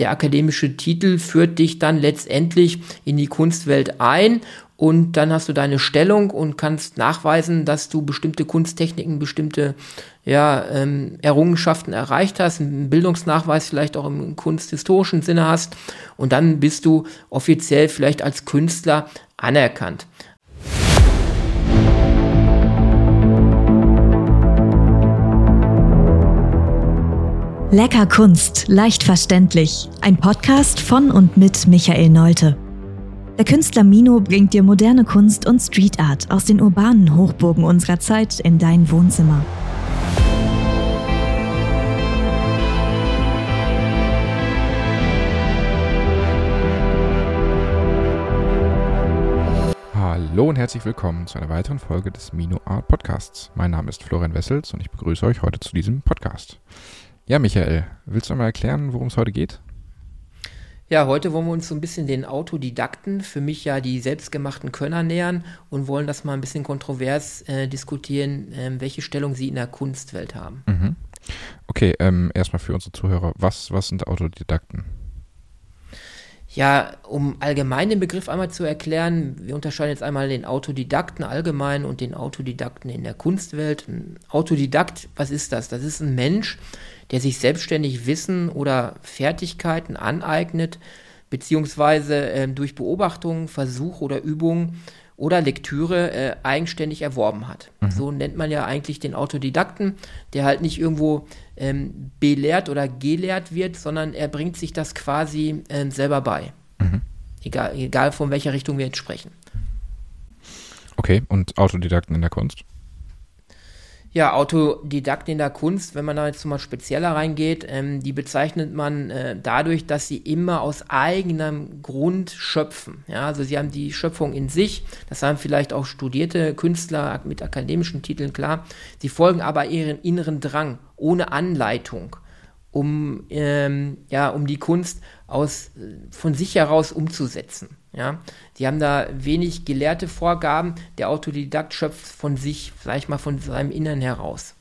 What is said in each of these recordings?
der akademische Titel führt dich dann letztendlich in die Kunstwelt ein und dann hast du deine Stellung und kannst nachweisen, dass du bestimmte Kunsttechniken, bestimmte ja, ähm, Errungenschaften erreicht hast, einen Bildungsnachweis vielleicht auch im kunsthistorischen Sinne hast und dann bist du offiziell vielleicht als Künstler anerkannt. Lecker Kunst, leicht verständlich. Ein Podcast von und mit Michael Neute. Der Künstler Mino bringt dir moderne Kunst und Street Art aus den urbanen Hochburgen unserer Zeit in dein Wohnzimmer. Hallo und herzlich willkommen zu einer weiteren Folge des Mino Art Podcasts. Mein Name ist Florian Wessels und ich begrüße euch heute zu diesem Podcast. Ja, Michael, willst du mal erklären, worum es heute geht? Ja, heute wollen wir uns so ein bisschen den Autodidakten, für mich ja die selbstgemachten Könner nähern und wollen das mal ein bisschen kontrovers äh, diskutieren, äh, welche Stellung sie in der Kunstwelt haben. Mhm. Okay, ähm, erstmal für unsere Zuhörer, was, was sind Autodidakten? Ja, um allgemein den Begriff einmal zu erklären, wir unterscheiden jetzt einmal den Autodidakten allgemein und den Autodidakten in der Kunstwelt. Ein Autodidakt, was ist das? Das ist ein Mensch, der sich selbstständig Wissen oder Fertigkeiten aneignet, beziehungsweise äh, durch Beobachtung, Versuch oder Übung oder Lektüre äh, eigenständig erworben hat. Mhm. So nennt man ja eigentlich den Autodidakten, der halt nicht irgendwo ähm, belehrt oder gelehrt wird, sondern er bringt sich das quasi äh, selber bei. Mhm. Egal, egal von welcher Richtung wir jetzt sprechen. Okay, und Autodidakten in der Kunst? Ja, Autodidakten in der Kunst, wenn man da jetzt mal spezieller reingeht, ähm, die bezeichnet man äh, dadurch, dass sie immer aus eigenem Grund schöpfen. Ja, also sie haben die Schöpfung in sich, das haben vielleicht auch studierte Künstler mit akademischen Titeln klar. Sie folgen aber ihren inneren Drang, ohne Anleitung, um, ähm, ja, um die Kunst aus, von sich heraus umzusetzen. Ja, die haben da wenig gelehrte Vorgaben. Der Autodidakt schöpft von sich, sag ich mal, von seinem Innern heraus.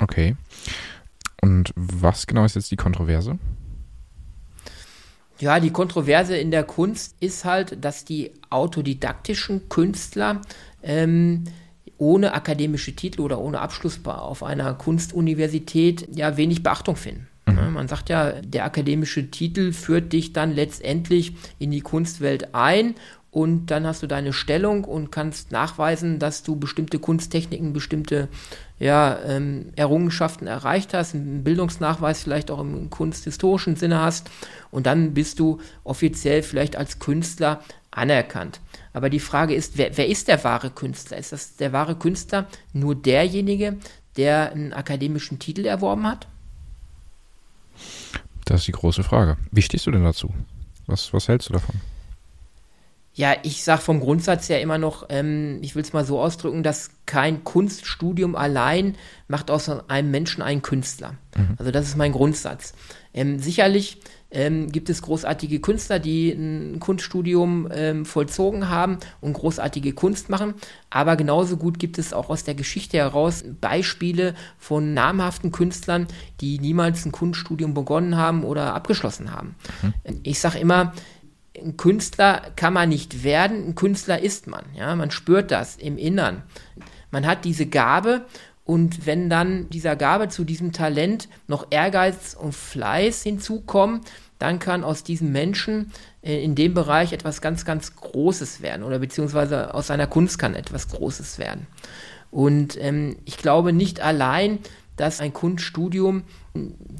Okay. Und was genau ist jetzt die Kontroverse? Ja, die Kontroverse in der Kunst ist halt, dass die autodidaktischen Künstler ähm, ohne akademische Titel oder ohne Abschluss auf einer Kunstuniversität ja wenig Beachtung finden. Mhm. Man sagt ja, der akademische Titel führt dich dann letztendlich in die Kunstwelt ein und dann hast du deine Stellung und kannst nachweisen, dass du bestimmte Kunsttechniken, bestimmte ja, ähm, Errungenschaften erreicht hast, einen Bildungsnachweis vielleicht auch im kunsthistorischen Sinne hast und dann bist du offiziell vielleicht als Künstler anerkannt. Aber die Frage ist, wer, wer ist der wahre Künstler? Ist das der wahre Künstler nur derjenige, der einen akademischen Titel erworben hat? Das ist die große Frage. Wie stehst du denn dazu? Was, was hältst du davon? Ja, ich sage vom Grundsatz her immer noch, ähm, ich will es mal so ausdrücken, dass kein Kunststudium allein macht aus einem Menschen einen Künstler. Mhm. Also das ist mein Grundsatz. Ähm, sicherlich ähm, gibt es großartige Künstler, die ein Kunststudium ähm, vollzogen haben und großartige Kunst machen. Aber genauso gut gibt es auch aus der Geschichte heraus Beispiele von namhaften Künstlern, die niemals ein Kunststudium begonnen haben oder abgeschlossen haben. Mhm. Ich sage immer, ein Künstler kann man nicht werden, ein Künstler ist man. Ja, man spürt das im Innern. Man hat diese Gabe und wenn dann dieser Gabe zu diesem Talent noch Ehrgeiz und Fleiß hinzukommen, dann kann aus diesem Menschen äh, in dem Bereich etwas ganz, ganz Großes werden oder beziehungsweise aus seiner Kunst kann etwas Großes werden. Und ähm, ich glaube nicht allein, dass ein Kunststudium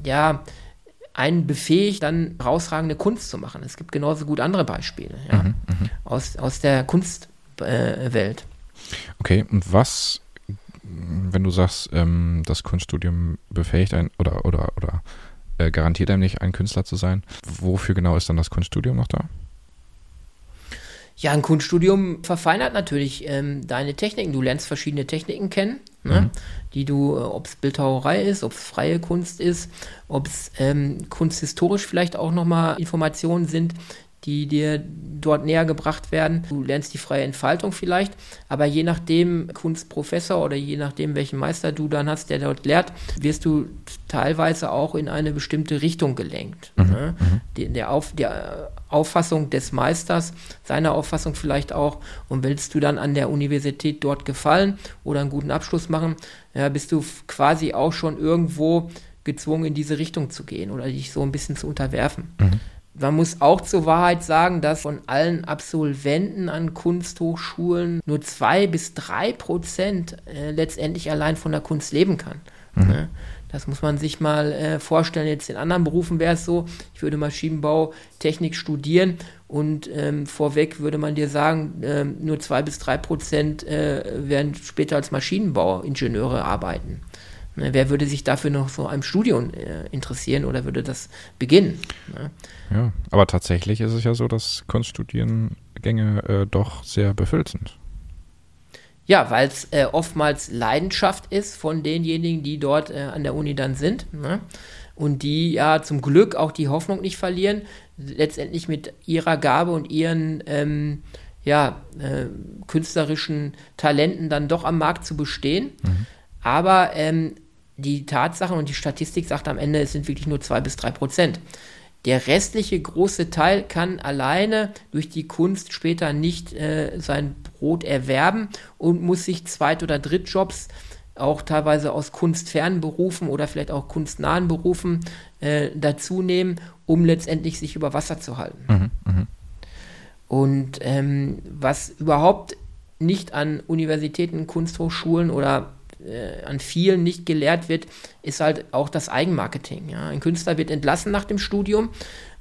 ja einen befähigt, dann herausragende Kunst zu machen. Es gibt genauso gut andere Beispiele ja, mhm, mhm. aus, aus der Kunstwelt. Äh, okay, und was wenn du sagst, ähm, das Kunststudium befähigt ein oder oder oder äh, garantiert einem nicht, ein Künstler zu sein, wofür genau ist dann das Kunststudium noch da? Ja, ein Kunststudium verfeinert natürlich ähm, deine Techniken. Du lernst verschiedene Techniken kennen, ne? mhm. die du, äh, ob es Bildhauerei ist, ob es freie Kunst ist, ob es ähm, kunsthistorisch vielleicht auch nochmal Informationen sind, die dir dort näher gebracht werden. Du lernst die freie Entfaltung vielleicht, aber je nachdem Kunstprofessor oder je nachdem welchen Meister du dann hast, der dort lehrt, wirst du teilweise auch in eine bestimmte Richtung gelenkt. Mhm. Ne? Mhm. Die, der, Auf, der Auffassung des Meisters, seiner Auffassung vielleicht auch. Und willst du dann an der Universität dort gefallen oder einen guten Abschluss machen, ja, bist du quasi auch schon irgendwo gezwungen, in diese Richtung zu gehen oder dich so ein bisschen zu unterwerfen. Mhm. Man muss auch zur Wahrheit sagen, dass von allen Absolventen an Kunsthochschulen nur zwei bis drei Prozent äh, letztendlich allein von der Kunst leben kann. Mhm. Ne? Das muss man sich mal äh, vorstellen. Jetzt in anderen Berufen wäre es so, ich würde Maschinenbautechnik studieren und ähm, vorweg würde man dir sagen, äh, nur zwei bis drei Prozent äh, werden später als Maschinenbauingenieure arbeiten. Ne, wer würde sich dafür noch so einem Studium äh, interessieren oder würde das beginnen? Ne? Ja, aber tatsächlich ist es ja so, dass Kunststudiengänge äh, doch sehr befüllt sind. Ja, weil es äh, oftmals Leidenschaft ist von denjenigen, die dort äh, an der Uni dann sind. Ne? Und die ja zum Glück auch die Hoffnung nicht verlieren, letztendlich mit ihrer Gabe und ihren ähm, ja, äh, künstlerischen Talenten dann doch am Markt zu bestehen. Mhm. Aber ähm, die Tatsachen und die Statistik sagt am Ende, es sind wirklich nur zwei bis drei Prozent. Der restliche große Teil kann alleine durch die Kunst später nicht äh, sein Brot erwerben und muss sich Zweit- oder Drittjobs auch teilweise aus kunstfernen Berufen oder vielleicht auch kunstnahen Berufen äh, dazu nehmen, um letztendlich sich über Wasser zu halten. Mhm, mh. Und ähm, was überhaupt nicht an Universitäten, Kunsthochschulen oder äh, an vielen nicht gelehrt wird, ist halt auch das Eigenmarketing. Ja. Ein Künstler wird entlassen nach dem Studium.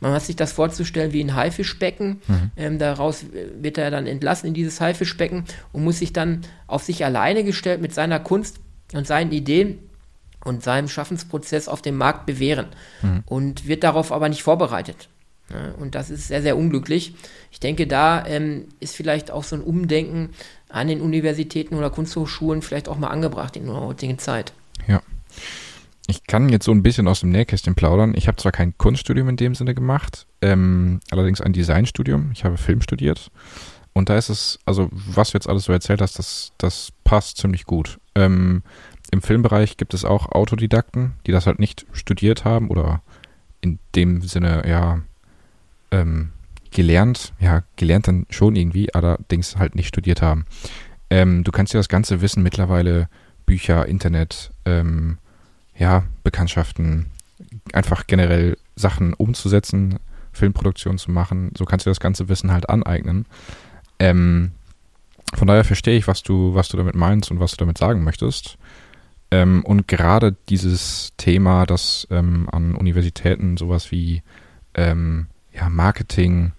Man hat sich das vorzustellen wie ein Haifischbecken. Mhm. Ähm, daraus wird er dann entlassen in dieses Haifischbecken und muss sich dann auf sich alleine gestellt mit seiner Kunst und seinen Ideen und seinem Schaffensprozess auf dem Markt bewähren mhm. und wird darauf aber nicht vorbereitet. Ja, und das ist sehr, sehr unglücklich. Ich denke, da ähm, ist vielleicht auch so ein Umdenken an den Universitäten oder Kunsthochschulen vielleicht auch mal angebracht in der heutigen Zeit. Ja. Ich kann jetzt so ein bisschen aus dem Nähkästchen plaudern. Ich habe zwar kein Kunststudium in dem Sinne gemacht, ähm, allerdings ein Designstudium. Ich habe Film studiert. Und da ist es, also was du jetzt alles so erzählt hast, das, das passt ziemlich gut. Ähm, Im Filmbereich gibt es auch Autodidakten, die das halt nicht studiert haben oder in dem Sinne, ja, ähm, gelernt, ja, gelernt dann schon irgendwie, allerdings halt nicht studiert haben. Ähm, du kannst dir das ganze Wissen mittlerweile, Bücher, Internet, ähm, ja, Bekanntschaften, einfach generell Sachen umzusetzen, Filmproduktion zu machen, so kannst du das ganze Wissen halt aneignen. Ähm, von daher verstehe ich, was du, was du damit meinst und was du damit sagen möchtest. Ähm, und gerade dieses Thema, das ähm, an Universitäten sowas wie ähm, ja, Marketing,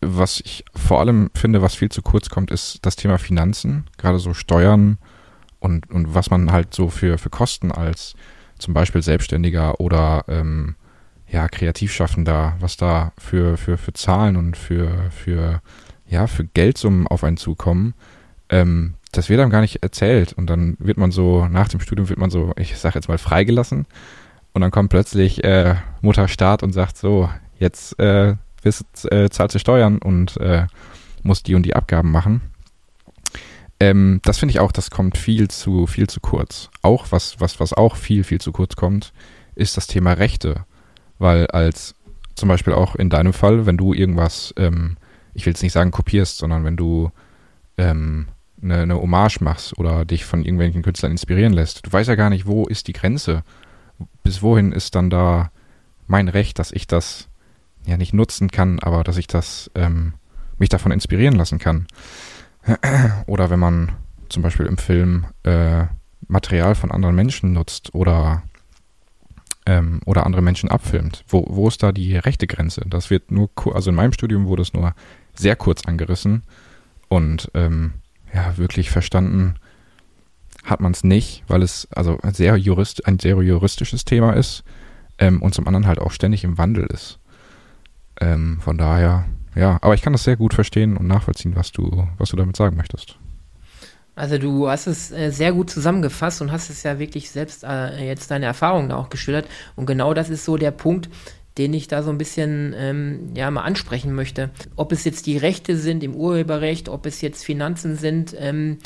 was ich vor allem finde, was viel zu kurz kommt, ist das Thema Finanzen, gerade so Steuern und, und was man halt so für, für Kosten als zum Beispiel Selbstständiger oder ähm, ja, Kreativschaffender, was da für, für, für Zahlen und für, für, ja, für Geldsummen auf einen zukommen, ähm, das wird einem gar nicht erzählt. Und dann wird man so, nach dem Studium wird man so, ich sag jetzt mal, freigelassen. Und dann kommt plötzlich äh, Mutter Staat und sagt so, jetzt äh, bist, äh, zahlst du Steuern und äh, musst die und die Abgaben machen. Ähm, das finde ich auch, das kommt viel zu, viel zu kurz. Auch was, was, was auch viel, viel zu kurz kommt, ist das Thema Rechte. Weil als zum Beispiel auch in deinem Fall, wenn du irgendwas, ähm, ich will jetzt nicht sagen kopierst, sondern wenn du ähm, eine, eine Hommage machst oder dich von irgendwelchen Künstlern inspirieren lässt, du weißt ja gar nicht, wo ist die Grenze. Bis wohin ist dann da mein Recht, dass ich das ja nicht nutzen kann, aber dass ich das ähm, mich davon inspirieren lassen kann. Oder wenn man zum Beispiel im Film äh, Material von anderen Menschen nutzt oder ähm, oder andere Menschen abfilmt. Wo, wo ist da die rechte Grenze? Das wird nur, also in meinem Studium wurde es nur sehr kurz angerissen und ähm, ja, wirklich verstanden hat man es nicht, weil es also sehr jurist, ein sehr juristisches Thema ist ähm, und zum anderen halt auch ständig im Wandel ist. Ähm, von daher, ja, aber ich kann das sehr gut verstehen und nachvollziehen, was du, was du damit sagen möchtest. Also du hast es äh, sehr gut zusammengefasst und hast es ja wirklich selbst äh, jetzt deine Erfahrungen auch geschildert. Und genau das ist so der Punkt, den ich da so ein bisschen ähm, ja mal ansprechen möchte. Ob es jetzt die Rechte sind im Urheberrecht, ob es jetzt Finanzen sind, ähm,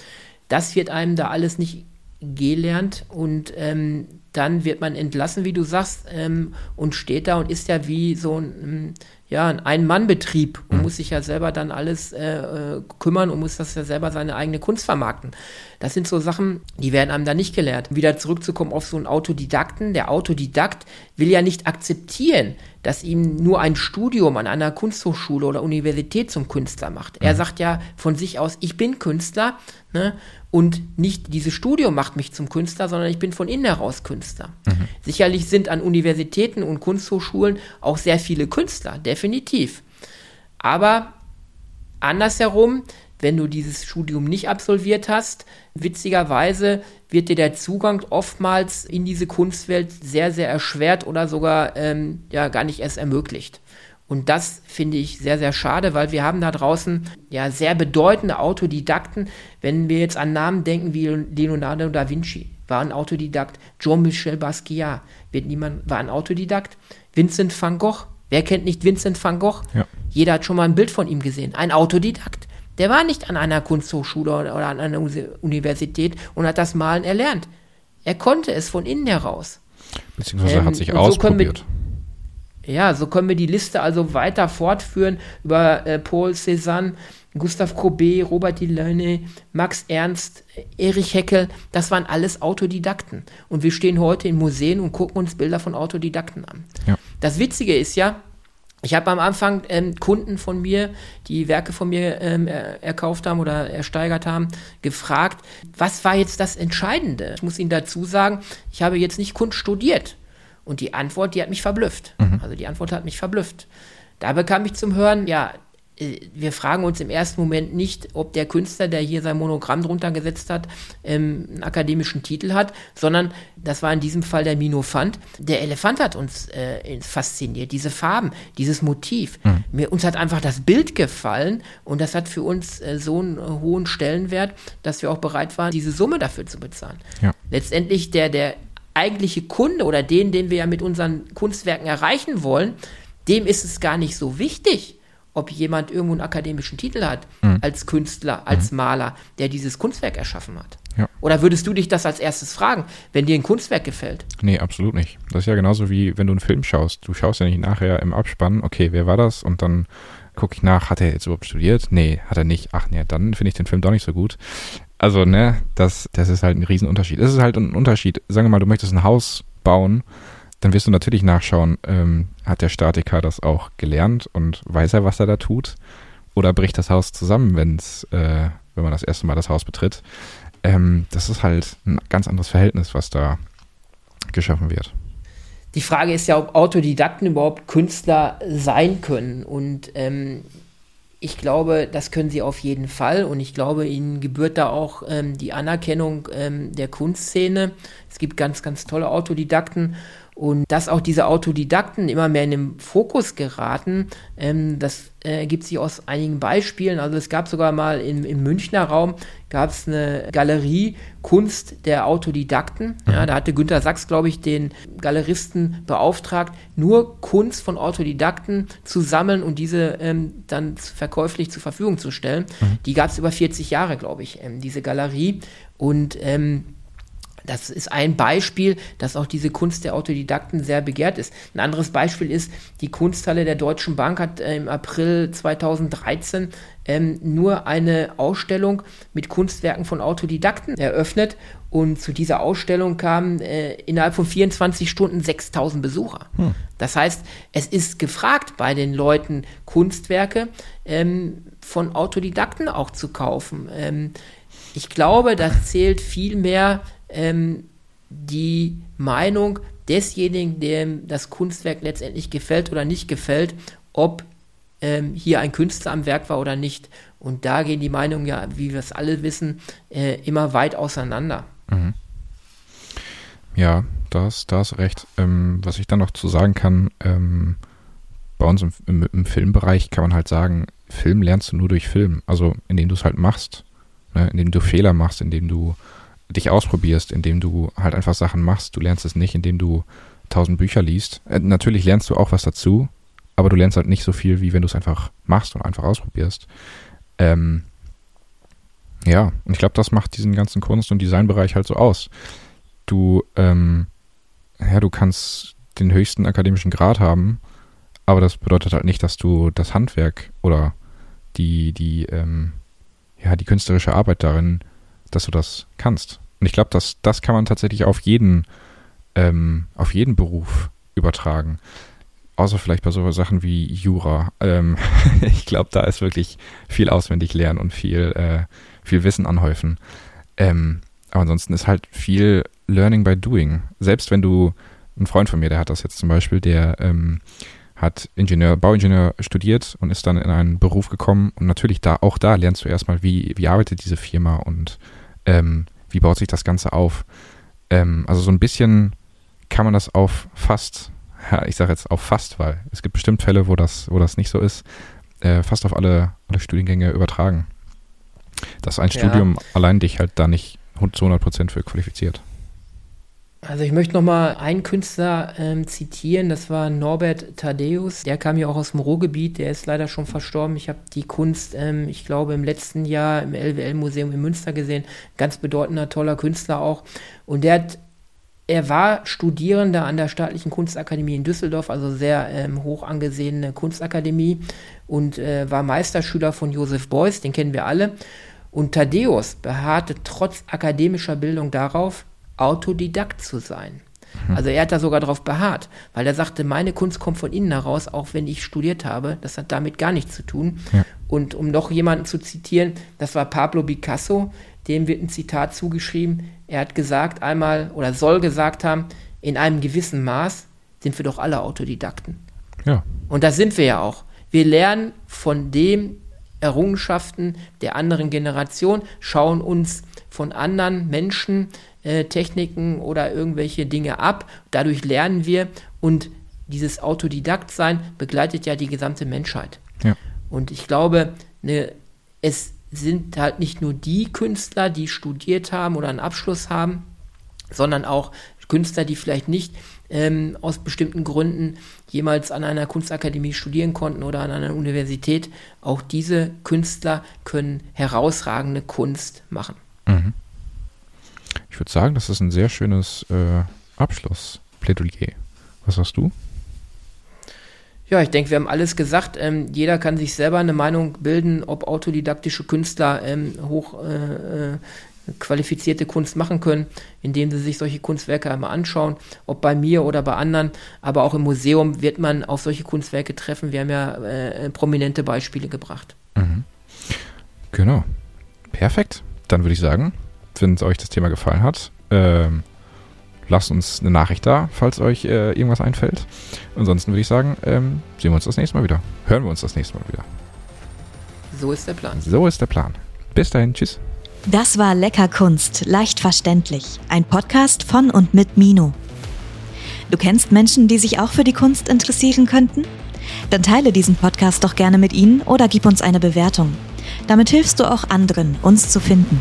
das wird einem da alles nicht gelernt und ähm, dann wird man entlassen, wie du sagst, ähm, und steht da und ist ja wie so ein, ähm, ja, ein Ein-Mann-Betrieb und mhm. muss sich ja selber dann alles äh, äh, kümmern und muss das ja selber seine eigene Kunst vermarkten. Das sind so Sachen, die werden einem da nicht gelehrt. Wieder zurückzukommen auf so einen Autodidakten. Der Autodidakt will ja nicht akzeptieren, dass ihm nur ein Studium an einer Kunsthochschule oder Universität zum Künstler macht. Er mhm. sagt ja von sich aus, ich bin Künstler ne? und nicht dieses Studium macht mich zum Künstler, sondern ich bin von innen heraus Künstler. Mhm. Sicherlich sind an Universitäten und Kunsthochschulen auch sehr viele Künstler, definitiv. Aber andersherum, wenn du dieses Studium nicht absolviert hast, witzigerweise wird dir der Zugang oftmals in diese Kunstwelt sehr, sehr erschwert oder sogar ähm, ja gar nicht erst ermöglicht. Und das finde ich sehr, sehr schade, weil wir haben da draußen ja sehr bedeutende Autodidakten. Wenn wir jetzt an Namen denken wie Leonardo da Vinci, war ein Autodidakt. Jean-Michel Basquiat wird niemand, war ein Autodidakt. Vincent van Gogh, wer kennt nicht Vincent van Gogh? Ja. Jeder hat schon mal ein Bild von ihm gesehen. Ein Autodidakt. Der war nicht an einer Kunsthochschule oder an einer Universität und hat das Malen erlernt. Er konnte es von innen heraus. Beziehungsweise ähm, hat sich ausprobiert. So ja, so können wir die Liste also weiter fortführen über äh, Paul Cézanne, Gustav Courbet, Robert Delaunay, Max Ernst, Erich Heckel, das waren alles Autodidakten. Und wir stehen heute in Museen und gucken uns Bilder von Autodidakten an. Ja. Das Witzige ist ja, ich habe am Anfang ähm, Kunden von mir, die Werke von mir ähm, er, erkauft haben oder ersteigert haben, gefragt, was war jetzt das Entscheidende? Ich muss Ihnen dazu sagen, ich habe jetzt nicht Kunst studiert. Und die Antwort, die hat mich verblüfft. Mhm. Also die Antwort hat mich verblüfft. Da bekam ich zum Hören, ja, wir fragen uns im ersten Moment nicht, ob der Künstler, der hier sein Monogramm drunter gesetzt hat, ähm, einen akademischen Titel hat, sondern das war in diesem Fall der Minofant. Der Elefant hat uns äh, fasziniert, diese Farben, dieses Motiv. Mhm. Mir, uns hat einfach das Bild gefallen und das hat für uns äh, so einen äh, hohen Stellenwert, dass wir auch bereit waren, diese Summe dafür zu bezahlen. Ja. Letztendlich der, der eigentliche Kunde oder den, den wir ja mit unseren Kunstwerken erreichen wollen, dem ist es gar nicht so wichtig, ob jemand irgendwo einen akademischen Titel hat, mhm. als Künstler, als mhm. Maler, der dieses Kunstwerk erschaffen hat. Ja. Oder würdest du dich das als erstes fragen, wenn dir ein Kunstwerk gefällt? Nee, absolut nicht. Das ist ja genauso wie wenn du einen Film schaust. Du schaust ja nicht nachher im Abspann, okay, wer war das? Und dann gucke ich nach, hat er jetzt überhaupt studiert? Nee, hat er nicht. Ach nee, dann finde ich den Film doch nicht so gut. Also, ne, das, das ist halt ein Riesenunterschied. Es ist halt ein Unterschied. Sagen wir mal, du möchtest ein Haus bauen, dann wirst du natürlich nachschauen, ähm, hat der Statiker das auch gelernt und weiß er, was er da tut? Oder bricht das Haus zusammen, wenn's, äh, wenn man das erste Mal das Haus betritt? Ähm, das ist halt ein ganz anderes Verhältnis, was da geschaffen wird. Die Frage ist ja, ob Autodidakten überhaupt Künstler sein können. Und ähm, ich glaube, das können sie auf jeden Fall und ich glaube, ihnen gebührt da auch ähm, die Anerkennung ähm, der Kunstszene. Es gibt ganz, ganz tolle Autodidakten und dass auch diese Autodidakten immer mehr in den Fokus geraten, ähm, das äh, ergibt sich aus einigen Beispielen. Also es gab sogar mal im, im Münchner Raum gab es eine Galerie Kunst der Autodidakten. Ja, mhm. da hatte Günter Sachs, glaube ich, den Galeristen beauftragt, nur Kunst von Autodidakten zu sammeln und diese ähm, dann verkäuflich zur Verfügung zu stellen. Mhm. Die gab es über 40 Jahre, glaube ich, ähm, diese Galerie. Und ähm, das ist ein Beispiel, dass auch diese Kunst der Autodidakten sehr begehrt ist. Ein anderes Beispiel ist, die Kunsthalle der Deutschen Bank hat äh, im April 2013 ähm, nur eine Ausstellung mit Kunstwerken von Autodidakten eröffnet. Und zu dieser Ausstellung kamen äh, innerhalb von 24 Stunden 6000 Besucher. Hm. Das heißt, es ist gefragt bei den Leuten, Kunstwerke ähm, von Autodidakten auch zu kaufen. Ähm, ich glaube, das zählt viel mehr ähm, die Meinung desjenigen, dem das Kunstwerk letztendlich gefällt oder nicht gefällt, ob ähm, hier ein Künstler am Werk war oder nicht. Und da gehen die Meinungen ja, wie wir es alle wissen, äh, immer weit auseinander. Mhm. Ja, da hast du recht. Ähm, was ich dann noch zu sagen kann, ähm, bei uns im, im, im, Filmbereich kann man halt sagen, Film lernst du nur durch Film. Also indem du es halt machst, ne? indem du Fehler machst, indem du dich ausprobierst, indem du halt einfach Sachen machst. Du lernst es nicht, indem du tausend Bücher liest. Äh, natürlich lernst du auch was dazu, aber du lernst halt nicht so viel, wie wenn du es einfach machst und einfach ausprobierst. Ähm, ja, und ich glaube, das macht diesen ganzen Kunst- und Designbereich halt so aus. Du, ähm, ja, du kannst den höchsten akademischen Grad haben, aber das bedeutet halt nicht, dass du das Handwerk oder die, die, ähm, ja, die künstlerische Arbeit darin, dass du das kannst. Und ich glaube, dass das kann man tatsächlich auf jeden, ähm, auf jeden Beruf übertragen. Außer vielleicht bei so Sachen wie Jura. Ähm, ich glaube, da ist wirklich viel auswendig lernen und viel, äh, viel Wissen anhäufen. Ähm, aber ansonsten ist halt viel Learning by Doing. Selbst wenn du, ein Freund von mir, der hat das jetzt zum Beispiel, der ähm, hat Ingenieur, Bauingenieur studiert und ist dann in einen Beruf gekommen. Und natürlich da, auch da lernst du erstmal, wie, wie arbeitet diese Firma und ähm, wie baut sich das Ganze auf. Ähm, also so ein bisschen kann man das auf fast, ja, ich sage jetzt auf fast, weil es gibt bestimmt Fälle, wo das, wo das nicht so ist, äh, fast auf alle, alle Studiengänge übertragen. Dass ein ja. Studium allein dich halt da nicht zu 100 Prozent für qualifiziert. Also ich möchte nochmal einen Künstler ähm, zitieren, das war Norbert Thaddeus, der kam ja auch aus dem Ruhrgebiet, der ist leider schon verstorben. Ich habe die Kunst, ähm, ich glaube, im letzten Jahr im LWL-Museum in Münster gesehen, ganz bedeutender, toller Künstler auch. Und der hat, er war Studierender an der Staatlichen Kunstakademie in Düsseldorf, also sehr ähm, hoch angesehene Kunstakademie und äh, war Meisterschüler von Josef Beuys, den kennen wir alle. Und Thaddeus beharrte trotz akademischer Bildung darauf, Autodidakt zu sein. Also er hat da sogar darauf beharrt, weil er sagte, meine Kunst kommt von innen heraus, auch wenn ich studiert habe. Das hat damit gar nichts zu tun. Ja. Und um noch jemanden zu zitieren, das war Pablo Picasso, dem wird ein Zitat zugeschrieben. Er hat gesagt einmal oder soll gesagt haben, in einem gewissen Maß sind wir doch alle Autodidakten. Ja. Und das sind wir ja auch. Wir lernen von den Errungenschaften der anderen Generation, schauen uns von anderen Menschen äh, Techniken oder irgendwelche Dinge ab. Dadurch lernen wir und dieses Autodidaktsein begleitet ja die gesamte Menschheit. Ja. Und ich glaube, ne, es sind halt nicht nur die Künstler, die studiert haben oder einen Abschluss haben, sondern auch Künstler, die vielleicht nicht ähm, aus bestimmten Gründen jemals an einer Kunstakademie studieren konnten oder an einer Universität. Auch diese Künstler können herausragende Kunst machen. Mhm. Ich würde sagen, das ist ein sehr schönes äh, Abschlussplädoyer. Was sagst du? Ja, ich denke, wir haben alles gesagt. Ähm, jeder kann sich selber eine Meinung bilden, ob autodidaktische Künstler ähm, hoch äh, äh qualifizierte Kunst machen können, indem sie sich solche Kunstwerke einmal anschauen, ob bei mir oder bei anderen. Aber auch im Museum wird man auf solche Kunstwerke treffen. Wir haben ja äh, prominente Beispiele gebracht. Mhm. Genau. Perfekt. Dann würde ich sagen, wenn euch das Thema gefallen hat, ähm, lasst uns eine Nachricht da, falls euch äh, irgendwas einfällt. Ansonsten würde ich sagen, ähm, sehen wir uns das nächste Mal wieder. Hören wir uns das nächste Mal wieder. So ist der Plan. So ist der Plan. Bis dahin, tschüss. Das war Lecker Kunst, leicht verständlich. Ein Podcast von und mit Mino. Du kennst Menschen, die sich auch für die Kunst interessieren könnten? Dann teile diesen Podcast doch gerne mit ihnen oder gib uns eine Bewertung. Damit hilfst du auch anderen, uns zu finden.